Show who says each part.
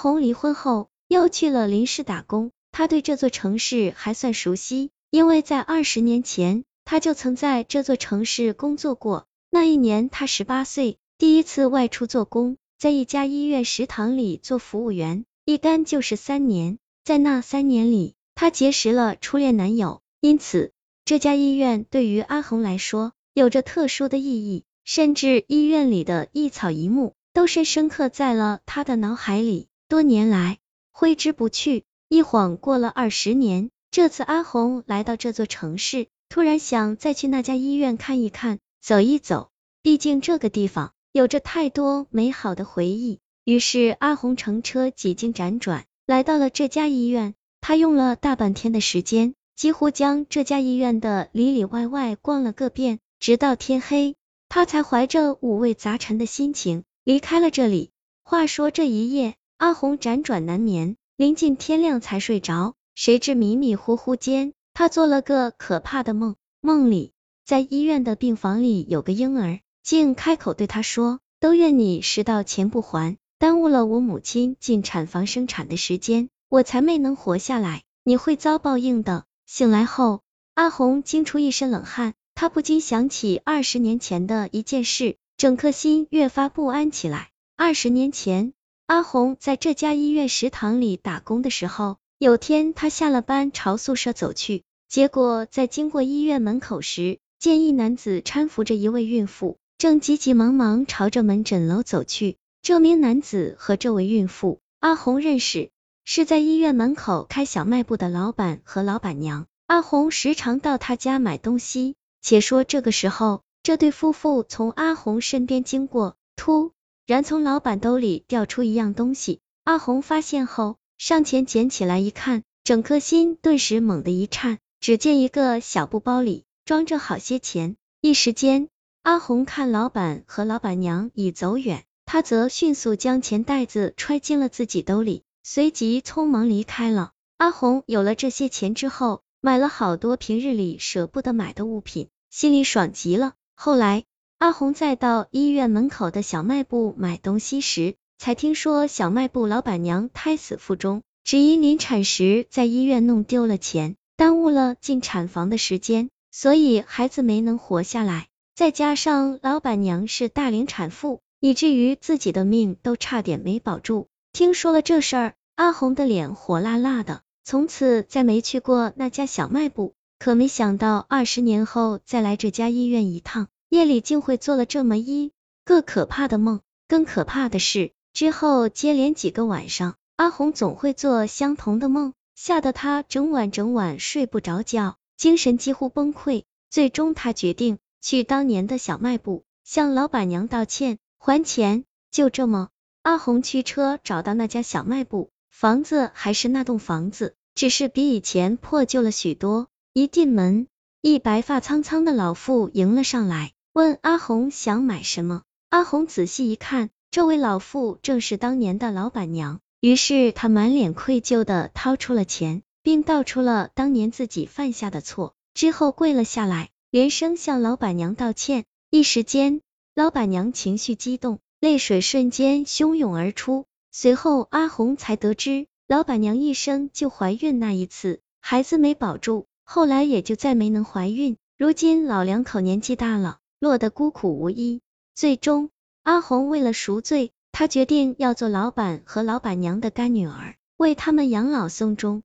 Speaker 1: 红离婚后又去了林市打工，他对这座城市还算熟悉，因为在二十年前他就曾在这座城市工作过。那一年他十八岁，第一次外出做工，在一家医院食堂里做服务员，一干就是三年。在那三年里，他结识了初恋男友，因此这家医院对于阿红来说有着特殊的意义，甚至医院里的一草一木都深深刻在了他的脑海里。多年来挥之不去，一晃过了二十年。这次阿红来到这座城市，突然想再去那家医院看一看，走一走。毕竟这个地方有着太多美好的回忆。于是阿红乘车几经辗转，来到了这家医院。他用了大半天的时间，几乎将这家医院的里里外外逛了个遍。直到天黑，他才怀着五味杂陈的心情离开了这里。话说这一夜。阿红辗转难眠，临近天亮才睡着。谁知迷迷糊糊间，他做了个可怕的梦。梦里，在医院的病房里有个婴儿，竟开口对他说：“都怨你食道钱不还，耽误了我母亲进产房生产的时间，我才没能活下来。你会遭报应的。”醒来后，阿红惊出一身冷汗，他不禁想起二十年前的一件事，整颗心越发不安起来。二十年前。阿红在这家医院食堂里打工的时候，有天他下了班朝宿舍走去，结果在经过医院门口时，见一男子搀扶着一位孕妇，正急急忙忙朝着门诊楼走去。这名男子和这位孕妇，阿红认识，是在医院门口开小卖部的老板和老板娘。阿红时常到他家买东西。且说这个时候，这对夫妇从阿红身边经过，突。然从老板兜里掉出一样东西，阿红发现后上前捡起来一看，整颗心顿时猛地一颤。只见一个小布包里装着好些钱，一时间，阿红看老板和老板娘已走远，他则迅速将钱袋子揣进了自己兜里，随即匆忙离开了。阿红有了这些钱之后，买了好多平日里舍不得买的物品，心里爽极了。后来。阿红再到医院门口的小卖部买东西时，才听说小卖部老板娘胎死腹中，只因临产时在医院弄丢了钱，耽误了进产房的时间，所以孩子没能活下来。再加上老板娘是大龄产妇，以至于自己的命都差点没保住。听说了这事儿，阿红的脸火辣辣的，从此再没去过那家小卖部。可没想到，二十年后再来这家医院一趟。夜里竟会做了这么一个可怕的梦，更可怕的是，之后接连几个晚上，阿红总会做相同的梦，吓得她整晚整晚睡不着觉，精神几乎崩溃。最终，她决定去当年的小卖部向老板娘道歉还钱。就这么，阿红驱车找到那家小卖部，房子还是那栋房子，只是比以前破旧了许多。一进门，一白发苍苍的老妇迎了上来。问阿红想买什么？阿红仔细一看，这位老妇正是当年的老板娘。于是他满脸愧疚的掏出了钱，并道出了当年自己犯下的错，之后跪了下来，连声向老板娘道歉。一时间，老板娘情绪激动，泪水瞬间汹涌而出。随后，阿红才得知，老板娘一生就怀孕那一次，孩子没保住，后来也就再没能怀孕。如今老两口年纪大了。落得孤苦无依，最终阿红为了赎罪，她决定要做老板和老板娘的干女儿，为他们养老送终。